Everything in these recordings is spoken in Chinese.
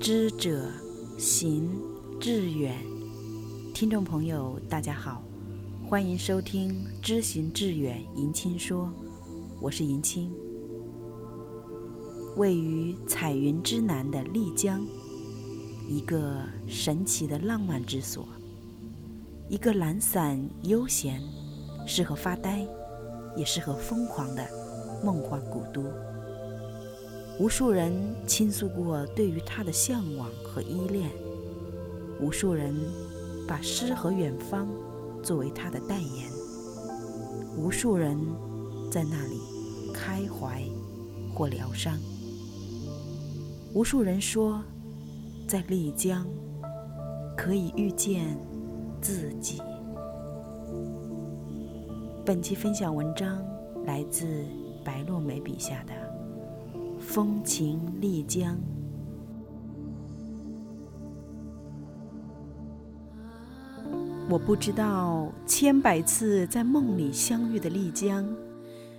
知者行志远，听众朋友，大家好，欢迎收听《知行志远》迎亲说，我是迎亲。位于彩云之南的丽江，一个神奇的浪漫之所，一个懒散悠闲、适合发呆，也适合疯狂的梦幻古都。无数人倾诉过对于他的向往和依恋，无数人把诗和远方作为他的代言，无数人在那里开怀或疗伤，无数人说，在丽江可以遇见自己。本期分享文章来自白落梅笔下的。风情丽江，我不知道千百次在梦里相遇的丽江，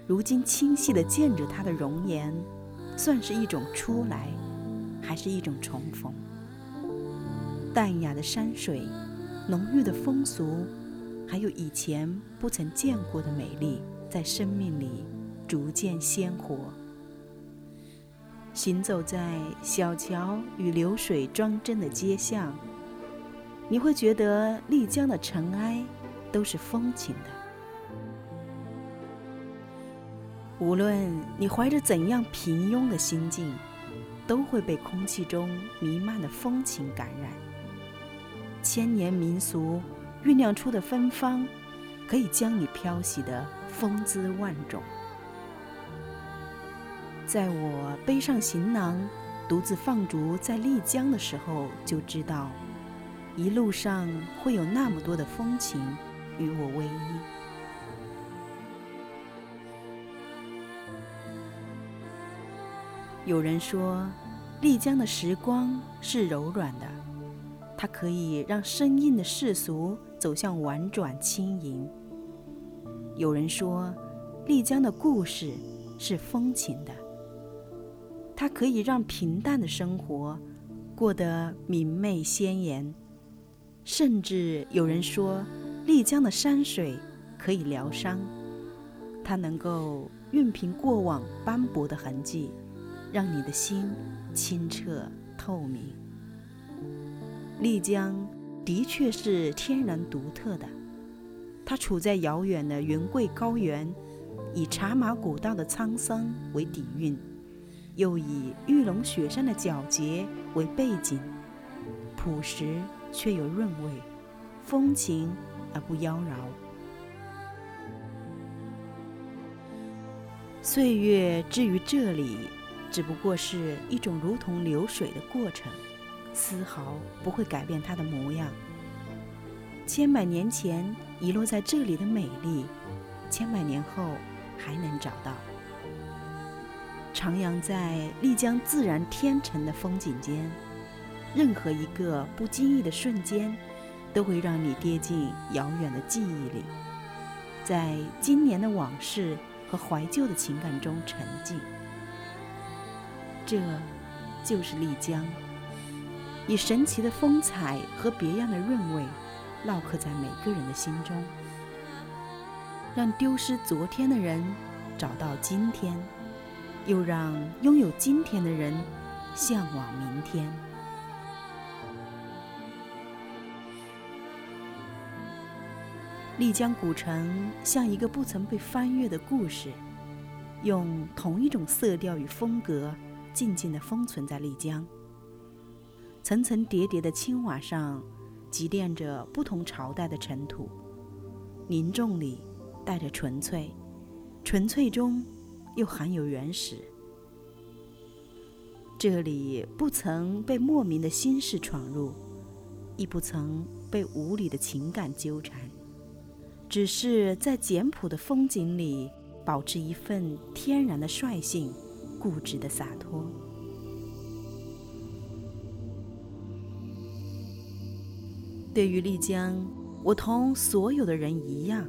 如今清晰的见着它的容颜，算是一种初来，还是一种重逢？淡雅的山水，浓郁的风俗，还有以前不曾见过的美丽，在生命里逐渐鲜活。行走在小桥与流水装帧的街巷，你会觉得丽江的尘埃都是风情的。无论你怀着怎样平庸的心境，都会被空气中弥漫的风情感染。千年民俗酝酿出的芬芳，可以将你漂洗的风姿万种。在我背上行囊，独自放逐在丽江的时候，就知道一路上会有那么多的风情与我为依。有人说，丽江的时光是柔软的，它可以让生硬的世俗走向婉转轻盈。有人说，丽江的故事是风情的。它可以让平淡的生活过得明媚鲜艳，甚至有人说，丽江的山水可以疗伤，它能够熨平过往斑驳的痕迹，让你的心清澈透明。丽江的确是天然独特的，它处在遥远的云贵高原，以茶马古道的沧桑为底蕴。又以玉龙雪山的皎洁为背景，朴实却有润味，风情而不妖娆。岁月至于这里，只不过是一种如同流水的过程，丝毫不会改变它的模样。千百年前遗落在这里的美丽，千百年后还能找到。徜徉在丽江自然天成的风景间，任何一个不经意的瞬间，都会让你跌进遥远的记忆里，在今年的往事和怀旧的情感中沉浸。这，就是丽江，以神奇的风采和别样的韵味，烙刻在每个人的心中，让丢失昨天的人找到今天。又让拥有今天的人向往明天。丽江古城像一个不曾被翻阅的故事，用同一种色调与风格，静静地封存在丽江。层层叠叠的青瓦上，积淀着不同朝代的尘土，凝重里带着纯粹，纯粹中。又含有原始。这里不曾被莫名的心事闯入，亦不曾被无理的情感纠缠，只是在简朴的风景里，保持一份天然的率性，固执的洒脱。对于丽江，我同所有的人一样，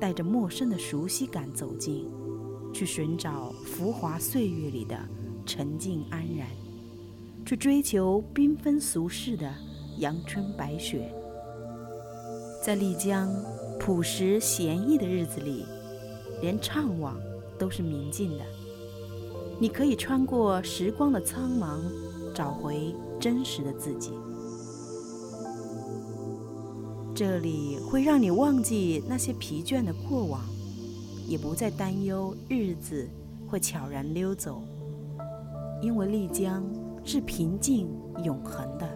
带着陌生的熟悉感走进。去寻找浮华岁月里的沉静安然，去追求缤纷俗世的阳春白雪。在丽江朴实闲逸的日子里，连怅惘都是明净的。你可以穿过时光的苍茫，找回真实的自己。这里会让你忘记那些疲倦的过往，也不再担忧日子会悄然溜走，因为丽江是平静永恒的。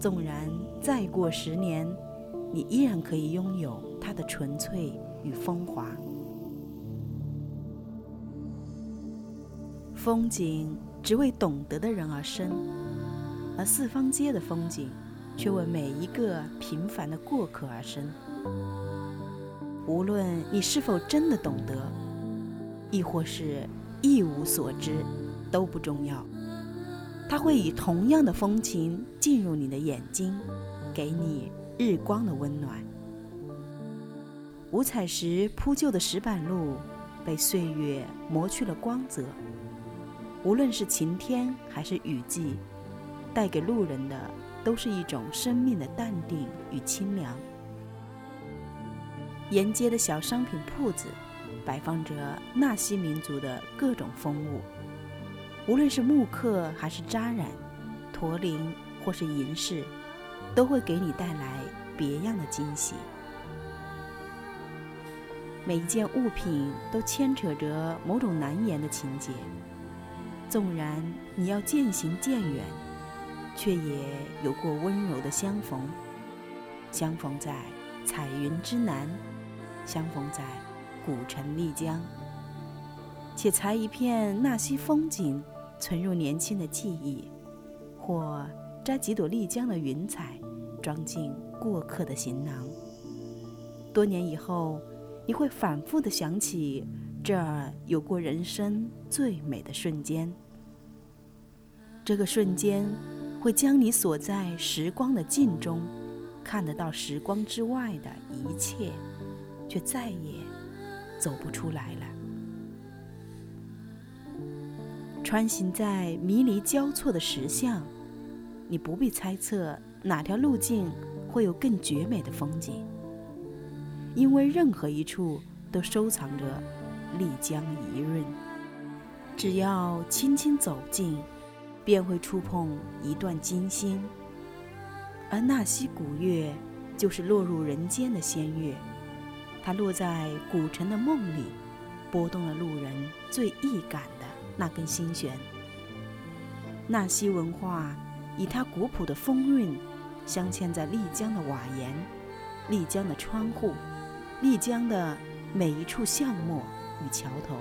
纵然再过十年，你依然可以拥有它的纯粹与风华。风景只为懂得的人而生，而四方街的风景。却为每一个平凡的过客而生。无论你是否真的懂得，亦或是一无所知，都不重要。它会以同样的风情进入你的眼睛，给你日光的温暖。五彩石铺就的石板路，被岁月磨去了光泽。无论是晴天还是雨季，带给路人的。都是一种生命的淡定与清凉。沿街的小商品铺子，摆放着纳西民族的各种风物，无论是木刻还是扎染、驼铃或是银饰，都会给你带来别样的惊喜。每一件物品都牵扯着某种难言的情节，纵然你要渐行渐远。却也有过温柔的相逢，相逢在彩云之南，相逢在古城丽江。且裁一片纳西风景，存入年轻的记忆；或摘几朵丽江的云彩，装进过客的行囊。多年以后，你会反复的想起这儿有过人生最美的瞬间。这个瞬间。会将你锁在时光的镜中，看得到时光之外的一切，却再也走不出来了。穿行在迷离交错的石巷，你不必猜测哪条路径会有更绝美的风景，因为任何一处都收藏着丽江一润。只要轻轻走近。便会触碰一段金星，而纳西古月就是落入人间的仙月，它落在古城的梦里，拨动了路人最易感的那根心弦。纳西文化以它古朴的风韵，镶嵌在丽江的瓦檐、丽江的窗户、丽江的每一处巷陌与桥头。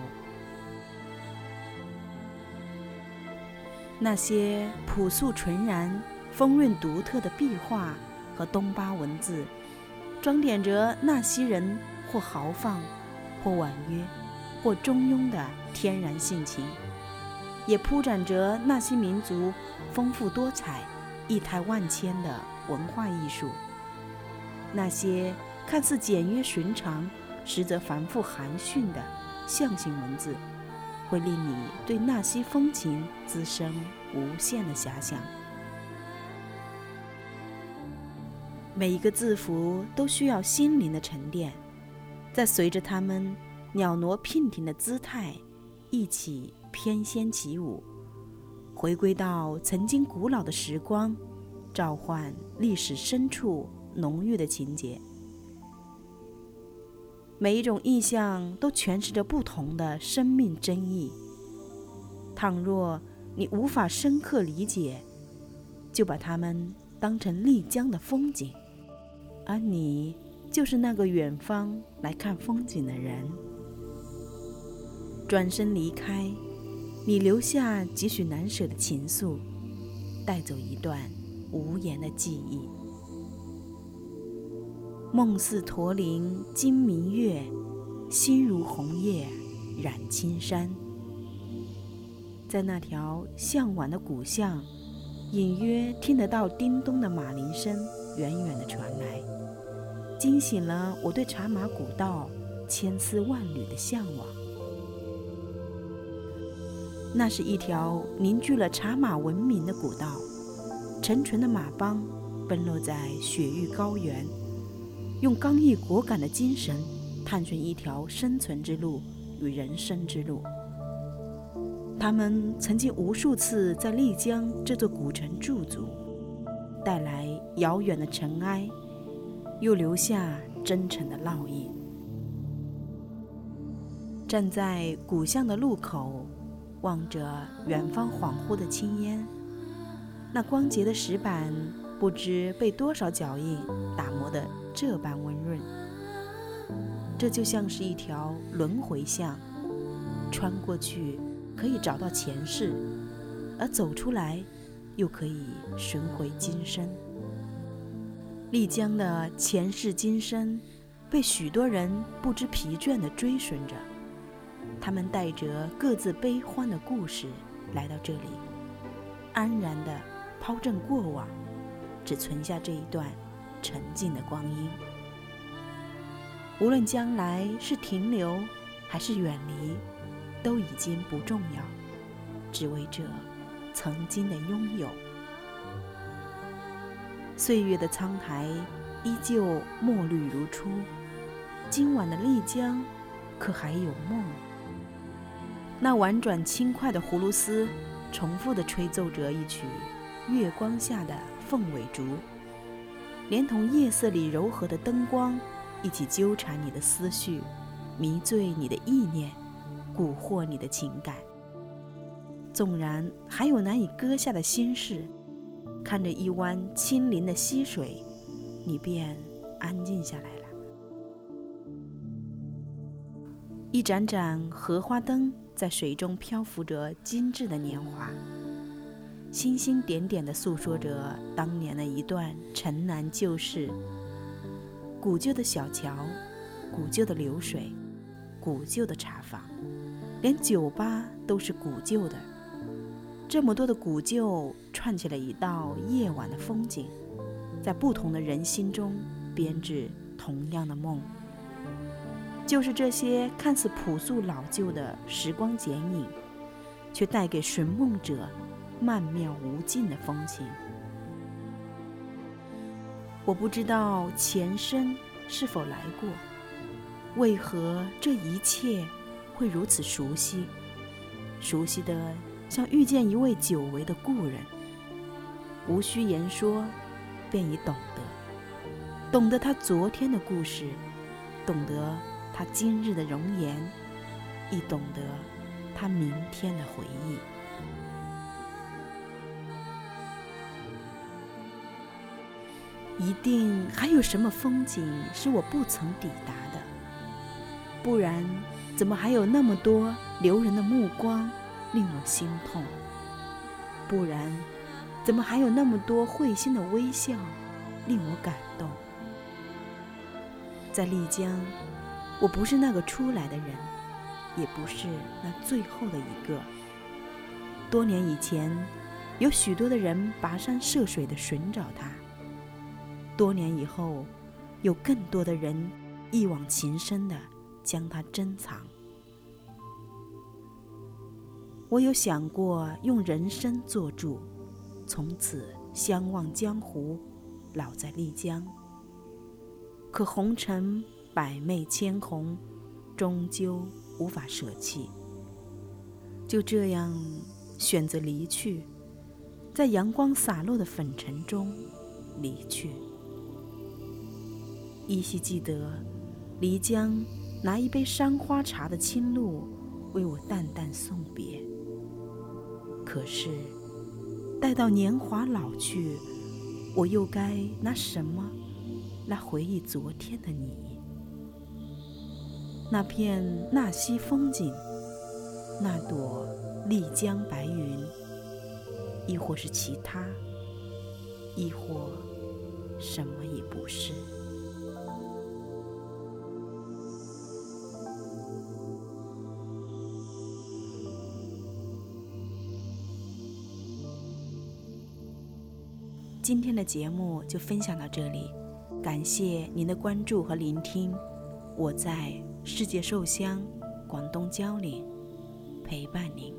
那些朴素纯然、风韵独特的壁画和东巴文字，装点着纳西人或豪放、或婉约、或中庸的天然性情，也铺展着纳西民族丰富多彩、异态万千的文化艺术。那些看似简约寻常，实则繁复含蓄的象形文字。会令你对纳西风情滋生无限的遐想。每一个字符都需要心灵的沉淀，在随着它们袅娜娉婷的姿态一起翩跹起舞，回归到曾经古老的时光，召唤历史深处浓郁的情节。每一种意象都诠释着不同的生命真意。倘若你无法深刻理解，就把它们当成丽江的风景，而你就是那个远方来看风景的人。转身离开，你留下几许难舍的情愫，带走一段无言的记忆。梦似驼铃惊明月，心如红叶染青山。在那条向晚的古巷，隐约听得到叮咚的马铃声远远的传来，惊醒了我对茶马古道千丝万缕的向往。那是一条凝聚了茶马文明的古道，成群的马帮奔落在雪域高原，用刚毅果敢的精神探寻一条生存之路与人生之路。他们曾经无数次在丽江这座古城驻足，带来遥远的尘埃，又留下真诚的烙印。站在古巷的路口。望着远方恍惚的青烟，那光洁的石板不知被多少脚印打磨得这般温润。这就像是一条轮回巷，穿过去可以找到前世，而走出来又可以寻回今生。丽江的前世今生，被许多人不知疲倦地追寻着。他们带着各自悲欢的故事来到这里，安然地抛正过往，只存下这一段沉静的光阴。无论将来是停留还是远离，都已经不重要，只为这曾经的拥有。岁月的苍苔依旧墨绿如初，今晚的丽江，可还有梦？那婉转轻快的葫芦丝，重复地吹奏着一曲月光下的凤尾竹，连同夜色里柔和的灯光，一起纠缠你的思绪，迷醉你的意念，蛊惑你的情感。纵然还有难以割下的心事，看着一湾清灵的溪水，你便安静下来了。一盏盏荷花灯。在水中漂浮着精致的年华，星星点点地诉说着当年的一段城南旧事。古旧的小桥，古旧的流水，古旧的茶坊，连酒吧都是古旧的。这么多的古旧串起了一道夜晚的风景，在不同的人心中编织同样的梦。就是这些看似朴素老旧的时光剪影，却带给寻梦者曼妙无尽的风情。我不知道前生是否来过，为何这一切会如此熟悉？熟悉的像遇见一位久违的故人，无需言说，便已懂得，懂得他昨天的故事，懂得。他今日的容颜，亦懂得他明天的回忆。一定还有什么风景是我不曾抵达的，不然怎么还有那么多留人的目光令我心痛？不然怎么还有那么多会心的微笑令我感动？在丽江。我不是那个出来的人，也不是那最后的一个。多年以前，有许多的人跋山涉水的寻找它；多年以后，有更多的人一往情深的将它珍藏。我有想过用人生做注，从此相忘江湖，老在丽江。可红尘。百媚千红，终究无法舍弃。就这样选择离去，在阳光洒落的粉尘中离去。依稀记得，漓江拿一杯山花茶的清露，为我淡淡送别。可是，待到年华老去，我又该拿什么来回忆昨天的你？那片纳西风景，那朵丽江白云，亦或是其他，亦或什么也不是。今天的节目就分享到这里，感谢您的关注和聆听，我在。世界寿乡，广东蕉岭，陪伴您。